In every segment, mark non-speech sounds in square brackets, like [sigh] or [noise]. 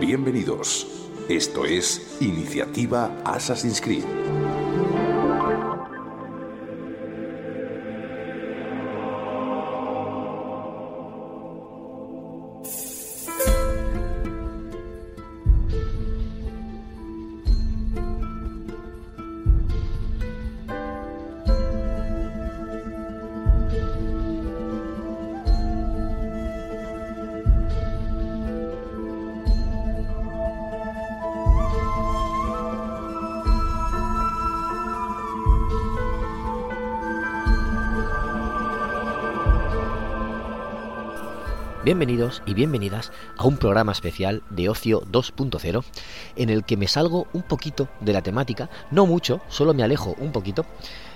Bienvenidos. Esto es Iniciativa Assassin's Creed. Bienvenidos y bienvenidas a un programa especial de Ocio 2.0 en el que me salgo un poquito de la temática, no mucho, solo me alejo un poquito,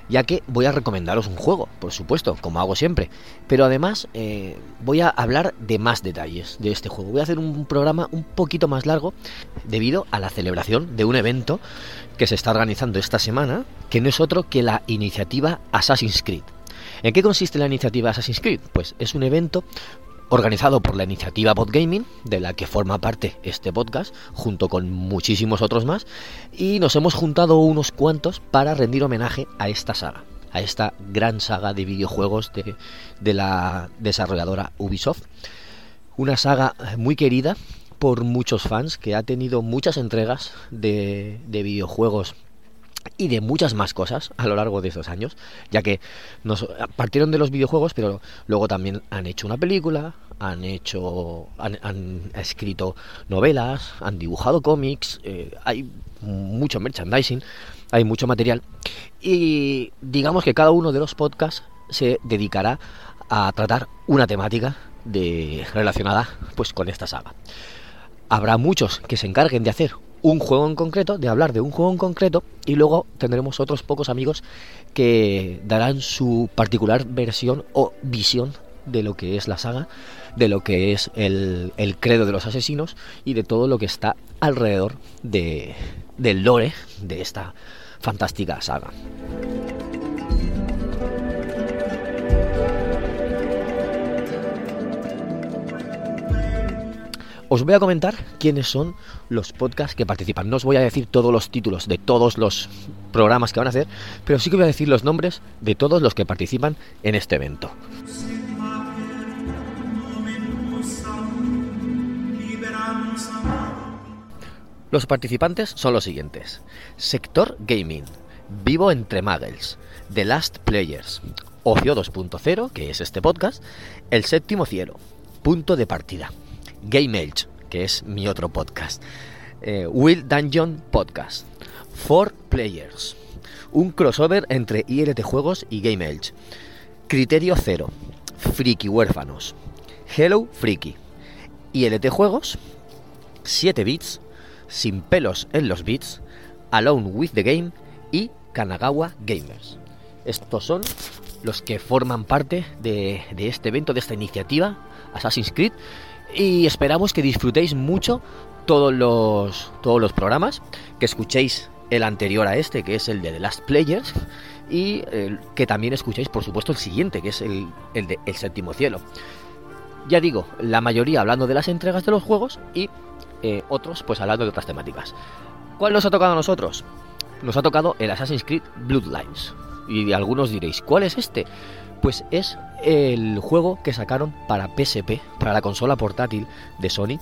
ya que voy a recomendaros un juego, por supuesto, como hago siempre, pero además eh, voy a hablar de más detalles de este juego. Voy a hacer un programa un poquito más largo debido a la celebración de un evento que se está organizando esta semana, que no es otro que la iniciativa Assassin's Creed. ¿En qué consiste la iniciativa Assassin's Creed? Pues es un evento organizado por la iniciativa Podgaming, de la que forma parte este podcast, junto con muchísimos otros más, y nos hemos juntado unos cuantos para rendir homenaje a esta saga, a esta gran saga de videojuegos de, de la desarrolladora Ubisoft. Una saga muy querida por muchos fans, que ha tenido muchas entregas de, de videojuegos y de muchas más cosas a lo largo de esos años, ya que partieron de los videojuegos, pero luego también han hecho una película, han hecho, han, escrito novelas, han dibujado cómics, eh, hay mucho merchandising, hay mucho material y digamos que cada uno de los podcasts se dedicará a tratar una temática de relacionada pues con esta saga. Habrá muchos que se encarguen de hacer un juego en concreto, de hablar de un juego en concreto, y luego tendremos otros pocos amigos que darán su particular versión o visión de lo que es la saga, de lo que es el, el credo de los asesinos y de todo lo que está alrededor de, del lore de esta fantástica saga. Os voy a comentar quiénes son los podcasts que participan. No os voy a decir todos los títulos de todos los programas que van a hacer, pero sí que voy a decir los nombres de todos los que participan en este evento. Los participantes son los siguientes. Sector Gaming, Vivo entre Muggles, The Last Players, Ocio 2.0, que es este podcast, El Séptimo Cielo, Punto de Partida, Game Age, que es mi otro podcast. Eh, Will Dungeon Podcast. Four Players. Un crossover entre ILT Juegos y Game Age. Criterio Cero. Friki Huérfanos. Hello Friki. ILT Juegos. 7 bits. Sin pelos en los bits. Alone with the Game. Y Kanagawa Gamers. Estos son los que forman parte de, de este evento, de esta iniciativa Assassin's Creed y esperamos que disfrutéis mucho todos los, todos los programas, que escuchéis el anterior a este, que es el de The Last Players, y eh, que también escuchéis, por supuesto, el siguiente, que es el, el de El Séptimo Cielo. Ya digo, la mayoría hablando de las entregas de los juegos y eh, otros pues hablando de otras temáticas. ¿Cuál nos ha tocado a nosotros? Nos ha tocado el Assassin's Creed Bloodlines. Y algunos diréis, ¿cuál es este? Pues es el juego que sacaron para PSP, para la consola portátil de Sony,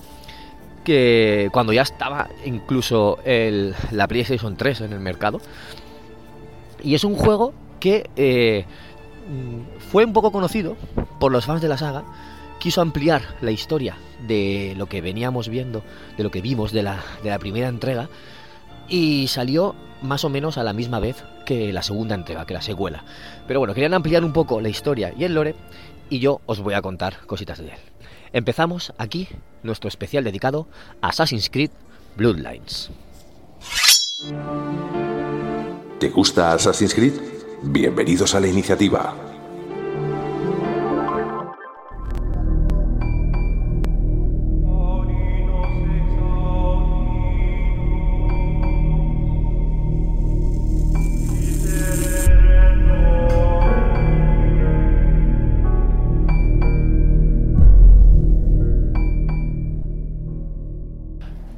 que cuando ya estaba incluso la PlayStation 3 en el mercado. Y es un juego que eh, fue un poco conocido por los fans de la saga, quiso ampliar la historia de lo que veníamos viendo, de lo que vimos de la, de la primera entrega, y salió más o menos a la misma vez que la segunda entrega, que la secuela. Pero bueno, querían ampliar un poco la historia y el lore y yo os voy a contar cositas de él. Empezamos aquí nuestro especial dedicado a Assassin's Creed Bloodlines. ¿Te gusta Assassin's Creed? Bienvenidos a la iniciativa.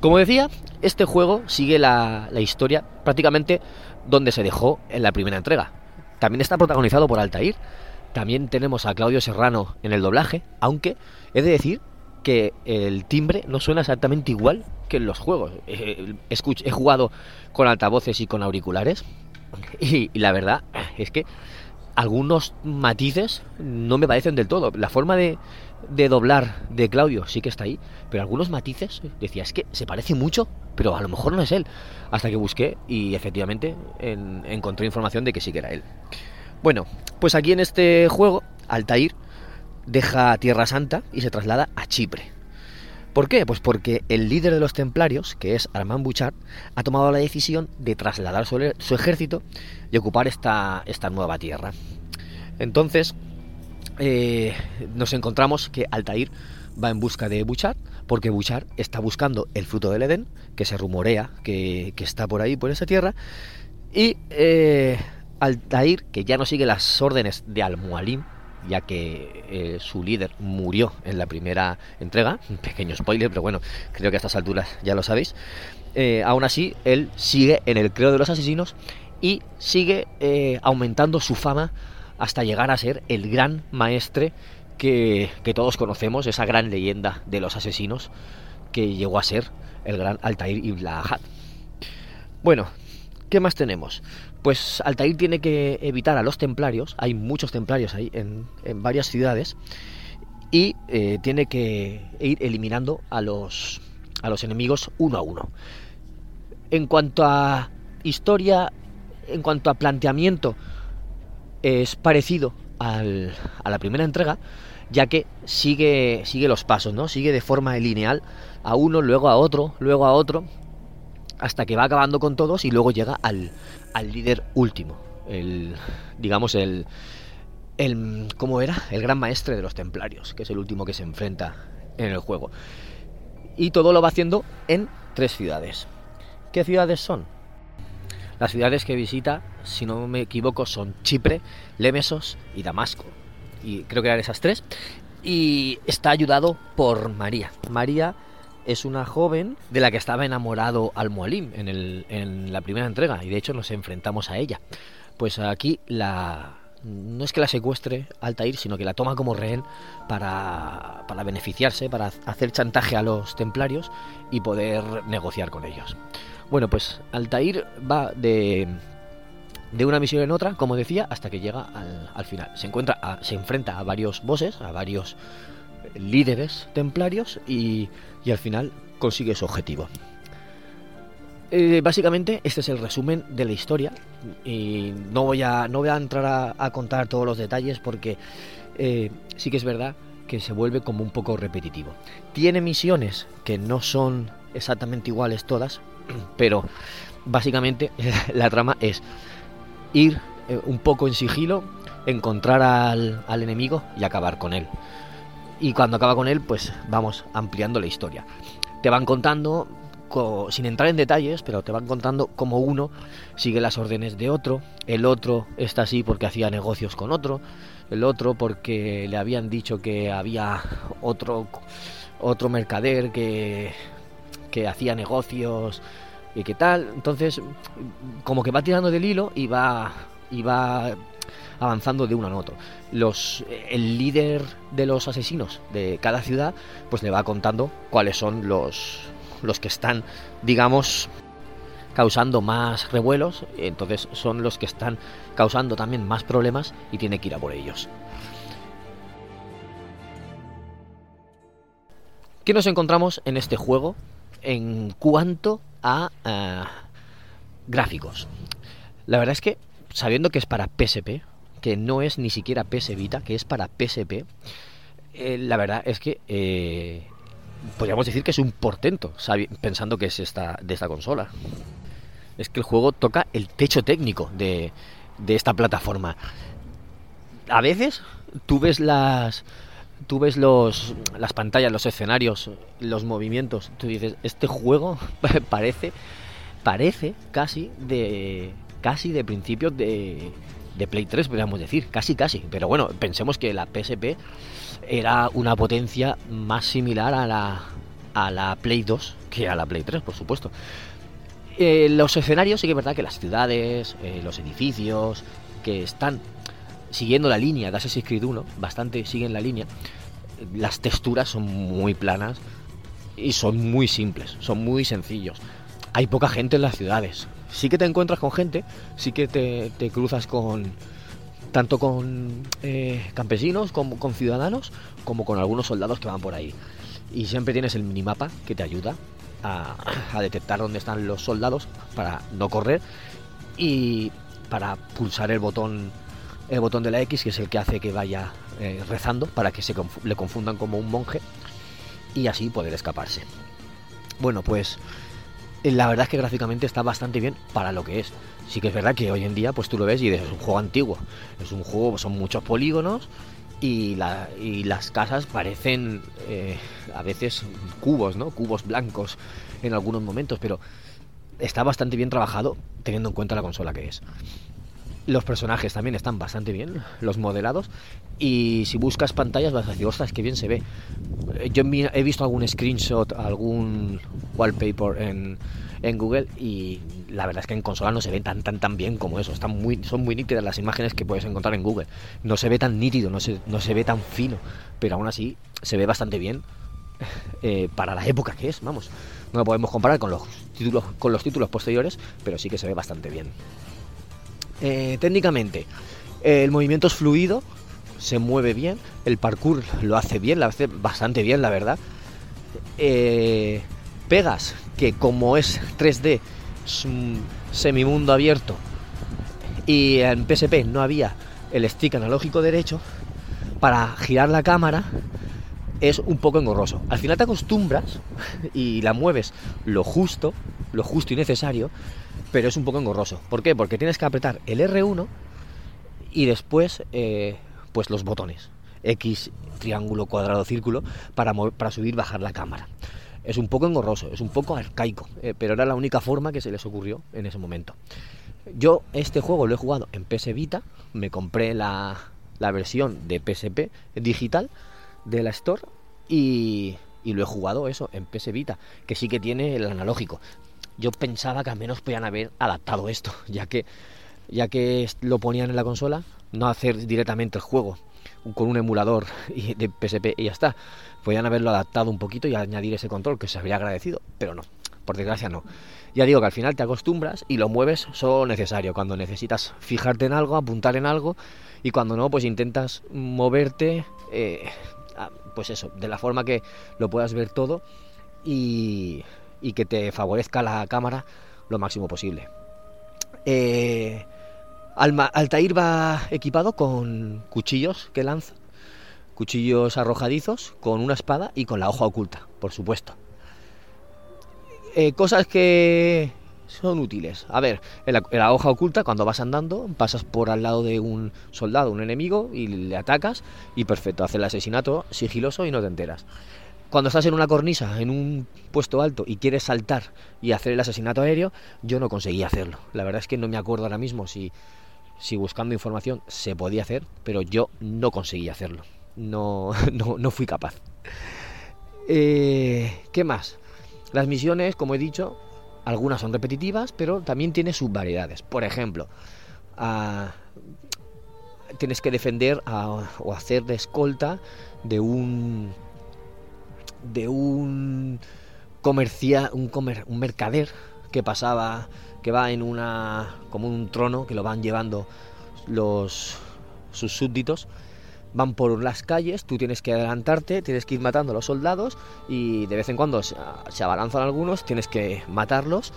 Como decía, este juego sigue la, historia prácticamente donde se dejó en la primera entrega. También está protagonizado por Altair. También tenemos a Claudio Serrano en el doblaje, aunque he de decir que el timbre no suena exactamente igual que en los juegos. Eh, he jugado con altavoces y con auriculares [laughs] y, la verdad es que algunos matices no me parecen del todo. La forma de, de doblar de Claudio sí que está ahí, pero algunos matices decía, es que se parece mucho, pero a lo mejor no es él. Hasta que busqué y efectivamente encontré información de que sí que era él. Bueno, pues aquí en este juego, Altair deja Tierra Santa y se traslada a Chipre. ¿Por qué? Pues porque el líder de los templarios, que es Armand Bouchard, ha tomado la decisión de trasladar su, ejército y ocupar esta, esta nueva tierra. Entonces, eh, nos encontramos que Altair va en busca de Bouchard, porque Bouchard está buscando el fruto del Edén, que se rumorea que, está por ahí, por esa tierra, y eh, Altair, que ya no sigue las órdenes de Al-Mualim, ya que eh, su líder murió en la primera entrega, un pequeño spoiler, pero bueno, creo que a estas alturas ya lo sabéis, aún así, él sigue en el creo de los asesinos y sigue aumentando su fama hasta llegar a ser el gran maestre que, todos conocemos, esa gran leyenda de los asesinos que llegó a ser el gran Altair Ibn Ahad. Bueno, ¿qué más tenemos? Pues Altair tiene que evitar a los templarios, hay muchos templarios ahí en, varias ciudades, y eh, tiene que ir eliminando a los, a los enemigos uno a uno. En cuanto a historia, en cuanto a planteamiento, es parecido al, a la primera entrega, ya que sigue, sigue los pasos, ¿no? Sigue de forma lineal a uno, luego a otro, luego a otro, hasta que va acabando con todos y luego llega al, al líder último, el, digamos, el, el, ¿cómo era? El gran maestre de los templarios, que es el último que se enfrenta en el juego. Y todo lo va haciendo en tres ciudades. ¿Qué ciudades son? Las ciudades que visita, si no me equivoco, son Chipre, Lemesos y Damasco. Y creo que eran esas tres. Y está ayudado por María. María es una joven de la que estaba enamorado Al-Mualim en, la primera entrega. Y de hecho nos enfrentamos a ella. Pues aquí la, no es que la secuestre Altair, sino que la toma como rehén para, para, beneficiarse, para hacer chantaje a los templarios y poder negociar con ellos. Bueno, pues Altair va de, de una misión en otra, como decía, hasta que llega al, final. Se encuentra, se enfrenta a varios bosses, a varios líderes templarios y, y al final consigue su objetivo. Eh, básicamente este es el resumen de la historia y no voy a, no voy a entrar a, contar todos los detalles porque eh, sí que es verdad que se vuelve como un poco repetitivo. Tiene misiones que no son exactamente iguales todas, [clears throat] pero básicamente [laughs] la trama es ir eh, un poco en sigilo, encontrar al, al enemigo y acabar con él. Y cuando acaba con él, pues vamos ampliando la historia. Te van contando sin entrar en detalles, pero te van contando cómo uno sigue las órdenes de otro, el otro está así porque hacía negocios con otro, el otro porque le habían dicho que había otro otro mercader que que hacía negocios y qué tal. Entonces, como que va tirando del hilo y va, y va avanzando de uno a otro. Los, el líder de los asesinos de cada ciudad, pues le va contando cuáles son los, los que están, digamos, causando más revuelos, entonces son los que están causando también más problemas y tiene que ir a por ellos. ¿Qué nos encontramos en este juego? En cuanto a gráficos. La verdad es que, sabiendo que es para PSP, que no es ni siquiera PS Vita, que es para PSP, eh, la verdad es que eh, podríamos decir que es un portento, pensando que es esta, de esta consola. Es que el juego toca el techo técnico de, de esta plataforma. A veces tú ves las tú ves los, las pantallas, los escenarios, los movimientos, tú dices, este juego [laughs] parece, parece casi de, casi de principios de, de Play 3, podríamos decir, casi, casi. Pero bueno, pensemos que la PSP era una potencia más similar a la, a la Play 2 que a la Play 3, por supuesto. Eh, los escenarios, sí que es verdad que las ciudades, eh, los edificios, que están siguiendo la línea de Assassin's Creed 1, bastante siguen la línea, las texturas son muy planas y son muy simples, son muy sencillos. Hay poca gente en las ciudades. Sí que te encuentras con gente, sí que te, cruzas con tanto con eh, campesinos como con ciudadanos, como con algunos soldados que van por ahí. Y siempre tienes el minimapa que te ayuda a detectar dónde están los soldados para no correr y para pulsar el botón el botón de la X, que es el que hace que vaya eh, rezando para que se le confundan como un monje y así poder escaparse. Bueno, pues eh, la verdad es que gráficamente está bastante bien para lo que es. Sí que es verdad que hoy en día pues tú lo ves y es un juego antiguo. Es un juego, son muchos polígonos y, las casas parecen eh, a veces cubos, ¿no? Cubos blancos en algunos momentos, pero está bastante bien trabajado teniendo en cuenta la consola que es. Los personajes también están bastante bien, los modelados. Y si buscas pantallas vas a decir, ostras, qué bien se ve. Eh, yo he visto algún screenshot, algún wallpaper en, Google y la verdad es que en consola no se ve tan tan tan bien como eso. Están muy, son muy nítidas las imágenes que puedes encontrar en Google. No se ve tan nítido, no se, no se ve tan fino, pero aún así se ve bastante bien eh, para la época que es, vamos. No lo podemos comparar con los títulos, con los títulos posteriores, pero sí que se ve bastante bien. Eh, técnicamente, el movimiento es fluido, se mueve bien, el parkour lo hace bien, lo hace bastante bien, la verdad. Eh, pegas, que como es 3D, es un semimundo abierto, y en PSP no había el stick analógico derecho, para girar la cámara es un poco engorroso. Al final te acostumbras [laughs] y la mueves lo justo, lo justo y necesario, pero es un poco engorroso. ¿Por qué? Porque tienes que apretar el R1 y después eh, pues los botones. X, triángulo, cuadrado, círculo, para, para subir bajar la cámara. Es un poco engorroso, es un poco arcaico, eh, pero era la única forma que se les ocurrió en ese momento. Yo este juego lo he jugado en PS Vita, me compré la, la versión de PSP digital de la Store y, y, lo he jugado eso en PS Vita, que sí que tiene el analógico yo pensaba que al menos podían haber adaptado esto, [laughs] ya que, ya que lo ponían en la consola, no hacer directamente el juego con un emulador [laughs] de PSP y ya está. Podían haberlo adaptado un poquito y añadir ese control que se habría agradecido, pero no, por desgracia no. Ya digo que al final te acostumbras y lo mueves solo necesario, cuando necesitas fijarte en algo, apuntar en algo y cuando no, pues intentas moverte, eh, pues eso, de la forma que lo puedas ver todo y, y que te favorezca la cámara lo máximo posible. Eh, Altair va equipado con cuchillos que lanza, cuchillos arrojadizos, con una espada y con la hoja oculta, por supuesto. Eh, cosas que son útiles. A ver, en la, hoja oculta, cuando vas andando, pasas por al lado de un soldado, un enemigo, y le atacas, y perfecto, hace el asesinato sigiloso y no te enteras cuando estás en una cornisa, en un puesto alto y quieres saltar y hacer el asesinato aéreo, yo no conseguí hacerlo. La verdad es que no me acuerdo ahora mismo si, si buscando información se podía hacer, pero yo no conseguí hacerlo. No, [laughs] no, fui capaz. Eh, ¿Qué más? Las misiones, como he dicho, algunas son repetitivas, pero también tiene sus variedades. Por ejemplo, tienes que defender o hacer de escolta de un de un comercial, un, comer, un mercader que pasaba, que va en una, como un trono, que lo van llevando los, sus súbditos, van por las calles, tú tienes que adelantarte, tienes que ir matando a los soldados y de vez en cuando se, abalanzan algunos, tienes que matarlos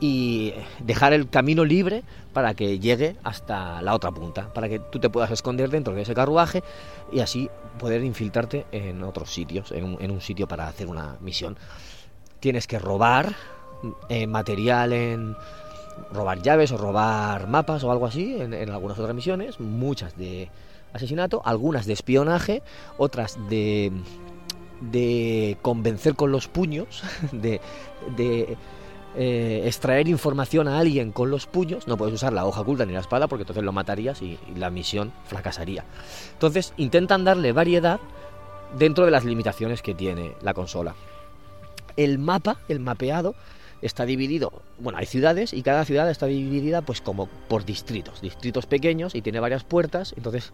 y dejar el camino libre para que llegue hasta la otra punta, para que tú te puedas esconder dentro de ese carruaje y así poder infiltrarte en otros sitios, en un, sitio para hacer una misión. Tienes que robar eh, material en robar llaves o robar mapas o algo así en, en algunas otras misiones, muchas de asesinato, algunas de espionaje, otras de de convencer con los puños, [laughs] de, de eh, extraer información a alguien con los puños, no puedes usar la hoja oculta ni la espada porque entonces lo matarías y, la misión fracasaría. Entonces intentan darle variedad dentro de las limitaciones que tiene la consola. El mapa, el mapeado, está dividido, bueno, hay ciudades y cada ciudad está dividida pues como por distritos, distritos pequeños y tiene varias puertas, entonces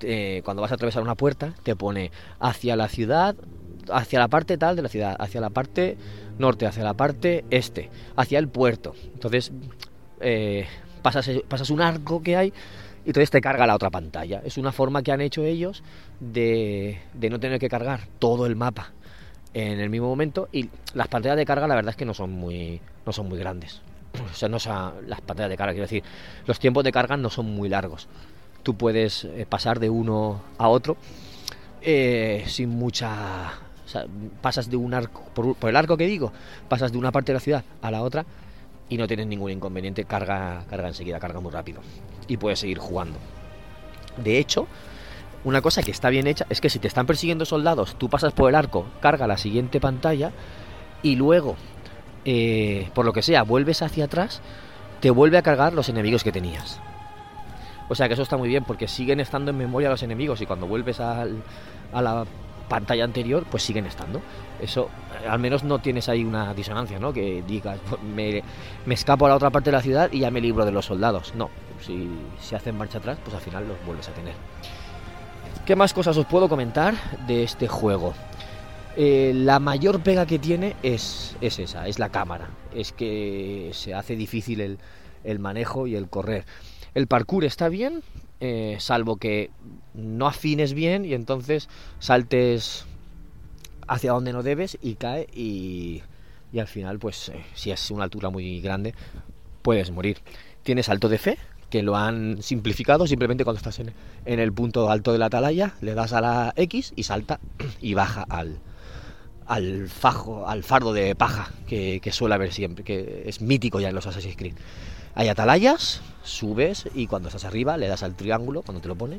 eh, cuando vas a atravesar una puerta te pone hacia la ciudad, hacia la parte tal de la ciudad, hacia la parte norte, hacia la parte este, hacia el puerto. Entonces eh, pasas, pasas un arco que hay y entonces te carga la otra pantalla. Es una forma que han hecho ellos de, de no tener que cargar todo el mapa en el mismo momento y las pantallas de carga la verdad es que no son muy no son muy grandes [clears throat] o sea no las pantallas de carga quiero decir los tiempos de carga no son muy largos tú puedes eh, pasar de uno a otro eh, sin mucha pasas de un arco, por, el arco que digo, pasas de una parte de la ciudad a la otra y no tienes ningún inconveniente, carga, carga enseguida, carga muy rápido y puedes seguir jugando. De hecho, una cosa que está bien hecha es que si te están persiguiendo soldados, tú pasas por el arco, carga la siguiente pantalla y luego, eh, por lo que sea, vuelves hacia atrás, te vuelve a cargar los enemigos que tenías. O sea que eso está muy bien porque siguen estando en memoria los enemigos y cuando vuelves al, a la pantalla anterior, pues siguen estando. Eso, al menos no tienes ahí una disonancia, ¿no? Que digas, pues, me, escapo a la otra parte de la ciudad y ya me libro de los soldados. No, si se hacen marcha atrás, pues al final los vuelves a tener. ¿Qué más cosas os puedo comentar de este juego? Eh, la mayor pega que tiene es, es, esa, es la cámara. Es que se hace difícil el, el manejo y el correr. El parkour está bien, eh, salvo que no afines bien y entonces saltes hacia donde no debes y cae y, y al final pues eh, si es una altura muy grande puedes morir. Tienes salto de fe, que lo han simplificado, simplemente cuando estás en, el punto alto de la atalaya, le das a la X y salta [clears throat] y baja al, al fajo, al fardo de paja que, suele haber siempre, que es mítico ya en los Assassin's Creed. Hay atalayas, subes y cuando estás arriba le das al triángulo, cuando te lo pone,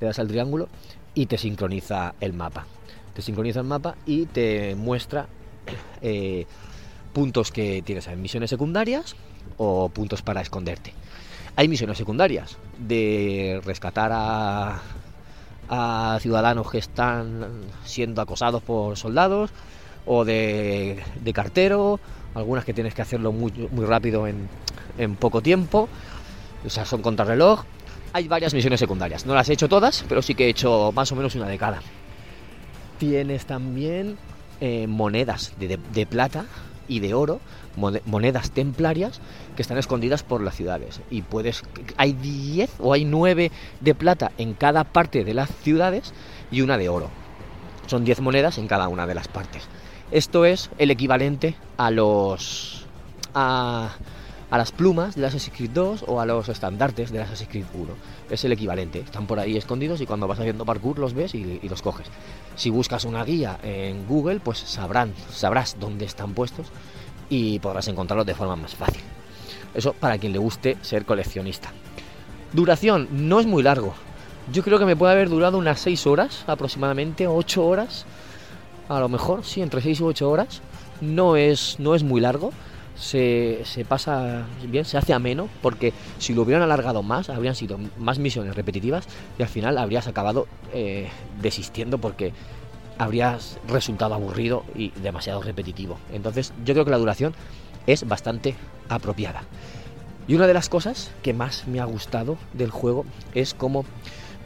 le das al triángulo y te sincroniza el mapa. Te sincroniza el mapa y te muestra eh, puntos que tienes en misiones secundarias o puntos para esconderte. Hay misiones secundarias de rescatar a, ciudadanos que están siendo acosados por soldados o de, cartero, algunas que tienes que hacerlo muy, muy rápido en, en poco tiempo, o sea, son contrarreloj. Hay varias misiones secundarias, no las he hecho todas, pero sí que he hecho más o menos una de cada. Tienes también eh, monedas de, plata y de oro, monedas templarias que están escondidas por las ciudades. Y puedes, hay 10 o hay 9 de plata en cada parte de las ciudades y una de oro. Son 10 monedas en cada una de las partes. Esto es el equivalente a los a, a las plumas de Assassin's Creed 2 o a los estandartes de Assassin's Creed 1. Es el equivalente. Están por ahí escondidos y cuando vas haciendo parkour los ves y, los coges. Si buscas una guía en Google, pues sabrás dónde están puestos y podrás encontrarlos de forma más fácil. Eso para quien le guste ser coleccionista. Duración no es muy largo. Yo creo que me puede haber durado unas 6 horas, aproximadamente 8 horas. A lo mejor, sí, entre 6 y 8 horas. No es, no es muy largo se, pasa bien, se hace ameno, porque si lo hubieran alargado más, habrían sido más misiones repetitivas y al final habrías acabado eh, desistiendo porque habrías resultado aburrido y demasiado repetitivo. Entonces yo creo que la duración es bastante apropiada. Y una de las cosas que más me ha gustado del juego es como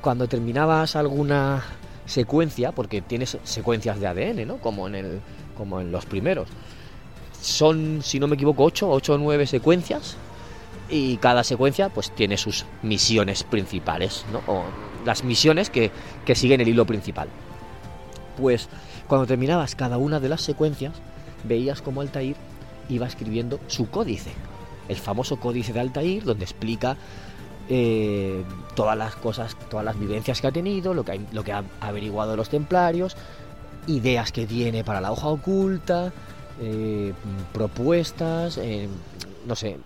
cuando terminabas alguna secuencia, porque tienes secuencias de ADN, ¿no? Como en, el, como en los primeros son, si no me equivoco, 8, 8 o 9 secuencias y cada secuencia pues tiene sus misiones principales, ¿no? O las misiones que, que siguen el hilo principal. Pues cuando terminabas cada una de las secuencias, veías como Altair iba escribiendo su códice, el famoso códice de Altair, donde explica eh, todas las cosas, todas las vivencias que ha tenido, lo que, ha, lo que ha averiguado los templarios, ideas que tiene para la hoja oculta, eh, propuestas, eh, no sé,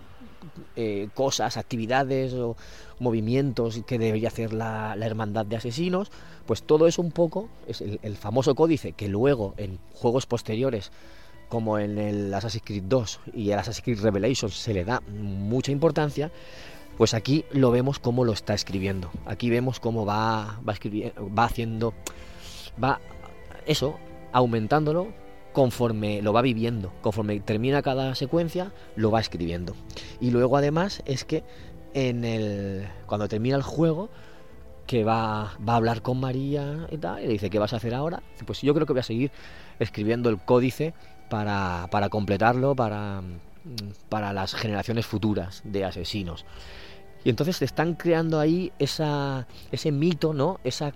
cosas, actividades o movimientos que debería hacer la, hermandad de asesinos, pues todo eso un poco es el, el, famoso códice que luego en juegos posteriores como en el Assassin's Creed 2 y el Assassin's Creed Revelations se le da mucha importancia, pues aquí lo vemos cómo lo está escribiendo. Aquí vemos cómo va, va, va haciendo, va eso, aumentándolo conforme lo va viviendo. Conforme termina cada secuencia, lo va escribiendo. Y luego además es que en el, cuando termina el juego, que va, va a hablar con María y tal, y le dice, ¿qué vas a hacer ahora? Pues yo creo que voy a seguir escribiendo el códice para, para completarlo, para, para las generaciones futuras de asesinos. Y entonces se están creando ahí esa, ese mito, ¿no? Esa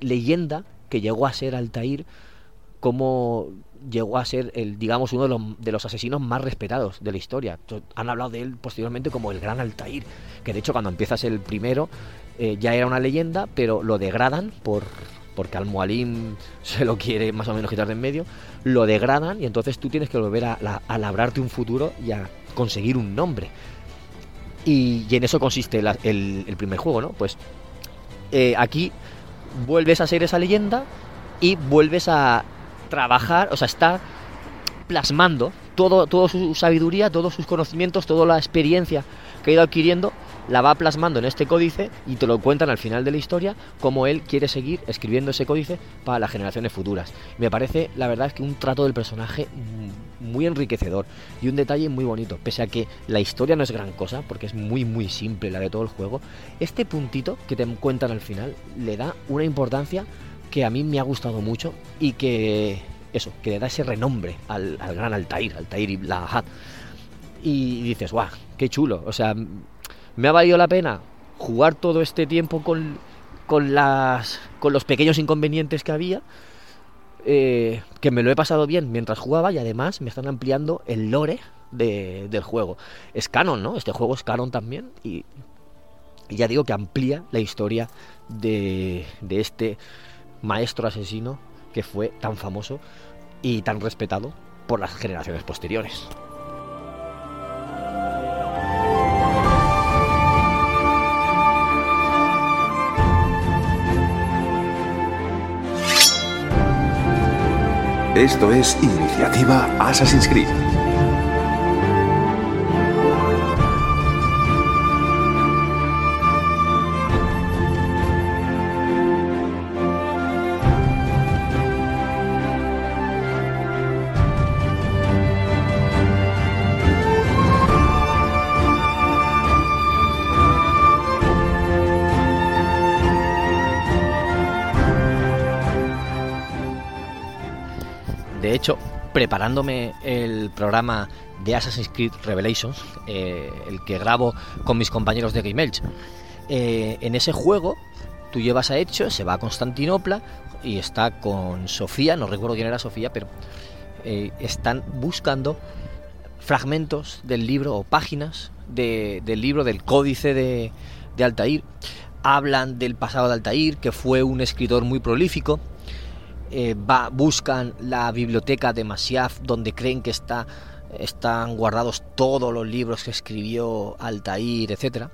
leyenda que llegó a ser Altair como llegó a ser el digamos uno de los, de los, asesinos más respetados de la historia. Han hablado de él posteriormente como el gran Altair, que de hecho cuando empiezas el primero eh, ya era una leyenda, pero lo degradan por porque al [laughs] se lo quiere más o menos quitar de en medio, lo degradan y entonces tú tienes que volver a, a labrarte un futuro y a conseguir un nombre. Y, en eso consiste el, primer juego, ¿no? Pues eh, aquí vuelves a ser esa leyenda y vuelves a trabajar, o sea, está plasmando todo, toda su sabiduría, todos sus conocimientos, toda la experiencia que ha ido adquiriendo la va plasmando en este códice y te lo cuentan al final de la historia como él quiere seguir escribiendo ese códice para las generaciones futuras. Me parece, la verdad, que un trato del personaje muy enriquecedor y un detalle muy bonito, pese a que la historia no es gran cosa, porque es muy muy simple la de todo el juego, este puntito que te cuentan al final le da una importancia que a mí me ha gustado mucho y que eso, que le da ese renombre al, gran Altair, Altair y Lahad. Y dices, guau, qué chulo, o sea, me ha valido la pena jugar todo este tiempo con, con, las, con los pequeños inconvenientes que había, eh, que me lo he pasado bien mientras jugaba y además me están ampliando el lore del juego. Es canon, ¿no? Este juego es canon también y, ya digo que amplía la historia de, de este maestro asesino que fue tan famoso y tan respetado por las generaciones posteriores. Esto es Iniciativa Assassin's Creed. Preparándome el programa de Assassin's Creed Revelations, eh, el que grabo con mis compañeros de Game Edge. Eh, en ese juego, tú llevas a Hecho, se va a Constantinopla y está con Sofía, no recuerdo quién era Sofía, pero eh, están buscando fragmentos del libro o páginas del libro del códice de, de Altair. Hablan del pasado de Altair, que fue un escritor muy prolífico, eh, va, buscan la biblioteca de Masyaf donde creen que está, están guardados todos los libros que escribió Altair, etc.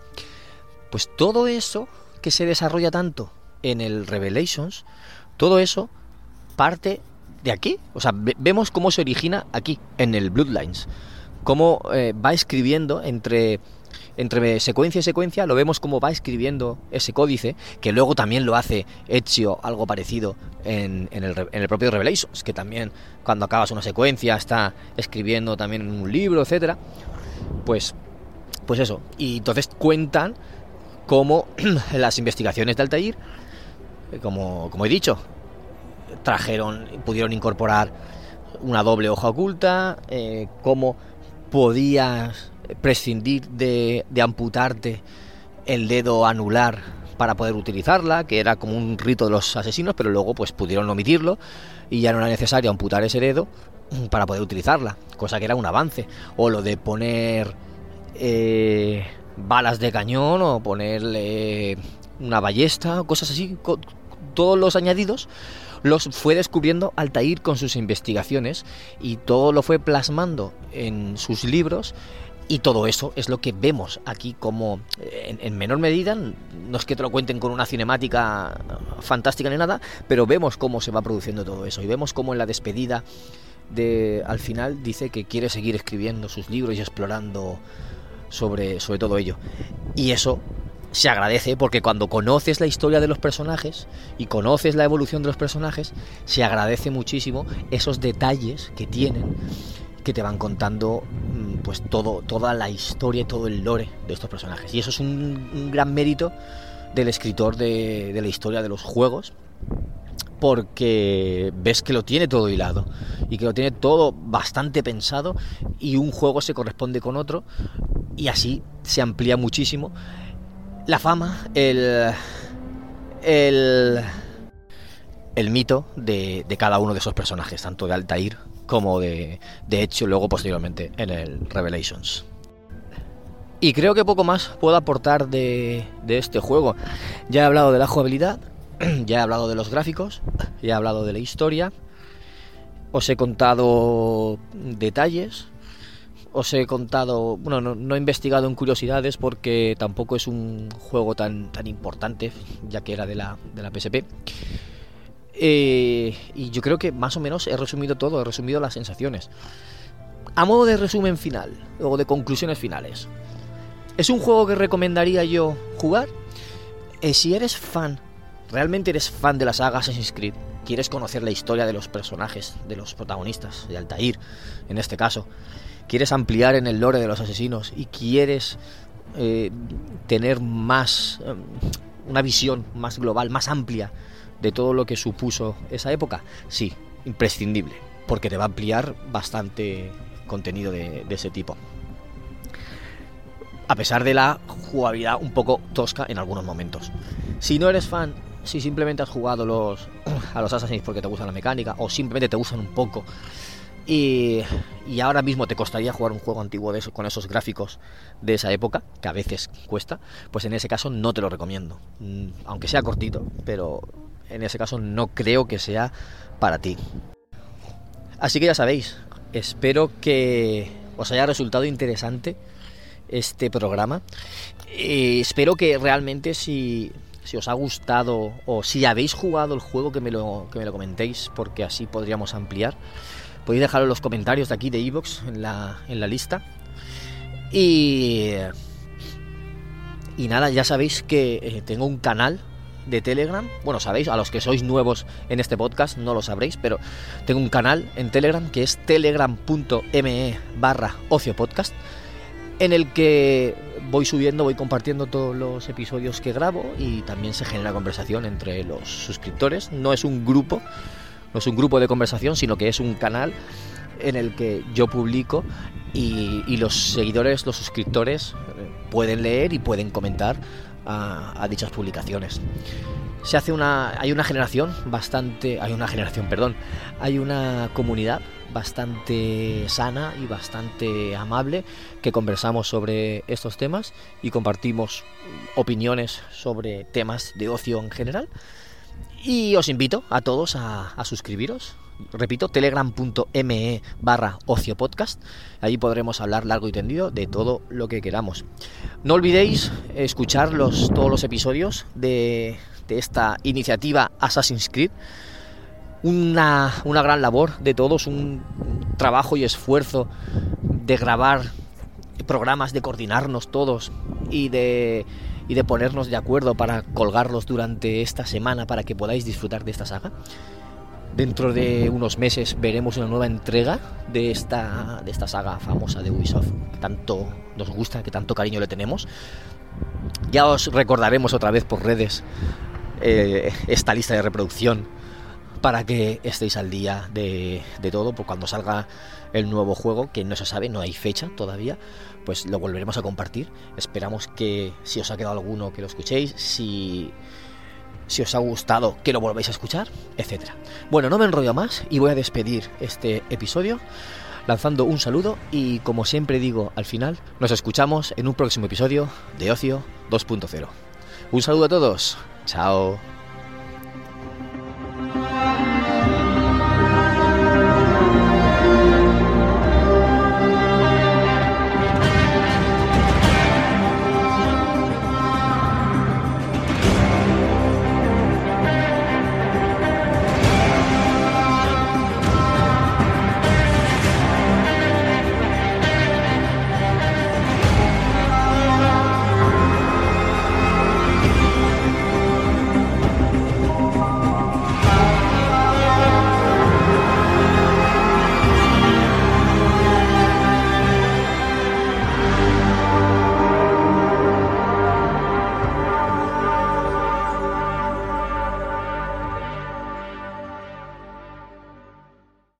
Pues todo eso que se desarrolla tanto en el Revelations, todo eso parte de aquí. O sea, vemos cómo se origina aquí, en el Bloodlines. Cómo eh, va escribiendo entre entre secuencia y secuencia lo vemos como va escribiendo ese códice, que luego también lo hace Ezio algo parecido en, el, propio Revelations, que también cuando acabas una secuencia está escribiendo también en un libro, etcétera. Pues, pues eso. Y entonces cuentan cómo [clears throat] las investigaciones de Altair, como, como he dicho, trajeron, pudieron incorporar una doble hoja oculta, eh, cómo podías prescindir de, amputarte el dedo anular para poder utilizarla, que era como un rito de los asesinos, pero luego pues pudieron omitirlo y ya no era necesario amputar ese dedo [clears throat] para poder utilizarla, cosa que era un avance. O lo de poner eh, balas de cañón o ponerle una ballesta, cosas así, todos los añadidos los fue descubriendo Altair con sus investigaciones y todo lo fue plasmando en sus libros y todo eso es lo que vemos aquí como, en, menor medida, no es que te lo cuenten con una cinemática fantástica ni nada, pero vemos cómo se va produciendo todo eso y vemos cómo en la despedida de, al final dice que quiere seguir escribiendo sus libros y explorando sobre, sobre todo ello. Y eso se agradece porque cuando conoces la historia de los personajes y conoces la evolución de los personajes, se agradece muchísimo esos detalles que tienen que te van contando mm, pues todo, toda la historia y todo el lore de estos personajes. Y eso es un, gran mérito del escritor de, la historia de los juegos, porque ves que lo tiene todo hilado y que lo tiene todo bastante pensado y un juego se corresponde con otro y así se amplía muchísimo la fama, el, el, el mito de, de cada uno de esos personajes, tanto de Altair como de, de hecho luego posteriormente en el Revelations. Y creo que poco más puedo aportar de, de este juego. Ya he hablado de la jugabilidad, [clears throat] ya he hablado de los gráficos, ya he hablado de la historia, os he contado detalles, os he contado, bueno, no, he investigado en curiosidades porque tampoco es un juego tan, tan importante, ya que era de la, de la PSP. Eh, y yo creo que más o menos he resumido todo, he resumido las sensaciones. A modo de resumen final, o de conclusiones finales. ¿Es un juego que recomendaría yo jugar? Eh, si eres fan, realmente eres fan de la saga Assassin's Creed, quieres conocer la historia de los personajes, de los protagonistas, de Altair, en este caso, quieres ampliar en el lore de los asesinos y quieres eh, tener más, una visión más global, más amplia de todo lo que supuso esa época, sí, imprescindible, porque te va a ampliar bastante contenido de, ese tipo. A pesar de la jugabilidad un poco tosca en algunos momentos. Si no eres fan, si simplemente has jugado los, [clears throat] a los Assassins porque te gusta la mecánica, o simplemente te gustan un poco, y, y, ahora mismo te costaría jugar un juego antiguo de eso, con esos gráficos de esa época, que a veces cuesta, pues en ese caso no te lo recomiendo. Mm, aunque sea cortito, pero en ese caso no creo que sea para ti. Así que ya sabéis, espero que os haya resultado interesante este programa. y espero que realmente si, si, os ha gustado o si habéis jugado el juego que me lo, que me lo comentéis, porque así podríamos ampliar. Podéis dejarlo en los comentarios de aquí de Evox en la, en la lista. Y, y nada, ya sabéis que eh, tengo un canal de Telegram. Bueno, sabéis, a los que sois nuevos en este podcast no lo sabréis, pero tengo un canal en Telegram que es telegram.me barra ocio podcast, en el que voy subiendo, voy compartiendo todos los episodios que grabo y también se genera conversación entre los suscriptores. No es un grupo, no es un grupo de conversación, sino que es un canal en el que yo publico y, y los seguidores, los suscriptores eh, pueden leer y pueden comentar a, dichas publicaciones. Se hace una. hay una generación bastante. hay una generación, perdón. Hay una comunidad bastante sana y bastante amable que conversamos sobre estos temas y compartimos opiniones sobre temas de ocio en general. Y os invito a todos a, a suscribiros, repito, telegram.me barra ocio podcast. Ahí podremos hablar largo y tendido de todo lo que queramos. No olvidéis escuchar los, todos los episodios de, esta iniciativa Assassin's Creed. Una, una, gran labor de todos, un trabajo y esfuerzo de grabar programas, de coordinarnos todos y de, y de ponernos de acuerdo para colgarlos durante esta semana para que podáis disfrutar de esta saga. Dentro de unos meses veremos una nueva entrega de esta, de esta saga famosa de Ubisoft, que tanto nos gusta, que tanto cariño le tenemos. Ya os recordaremos otra vez por redes eh, esta lista de reproducción para que estéis al día de, de todo, por cuando salga el nuevo juego, que no se sabe, no hay fecha todavía, pues lo volveremos a compartir. Esperamos que si os ha quedado alguno que lo escuchéis, si si os ha gustado, que lo volvéis a escuchar, etc. Bueno, no me enrollo más y voy a despedir este episodio lanzando un saludo y como siempre digo al final, nos escuchamos en un próximo episodio de Ocio 2.0. Un saludo a todos, chao.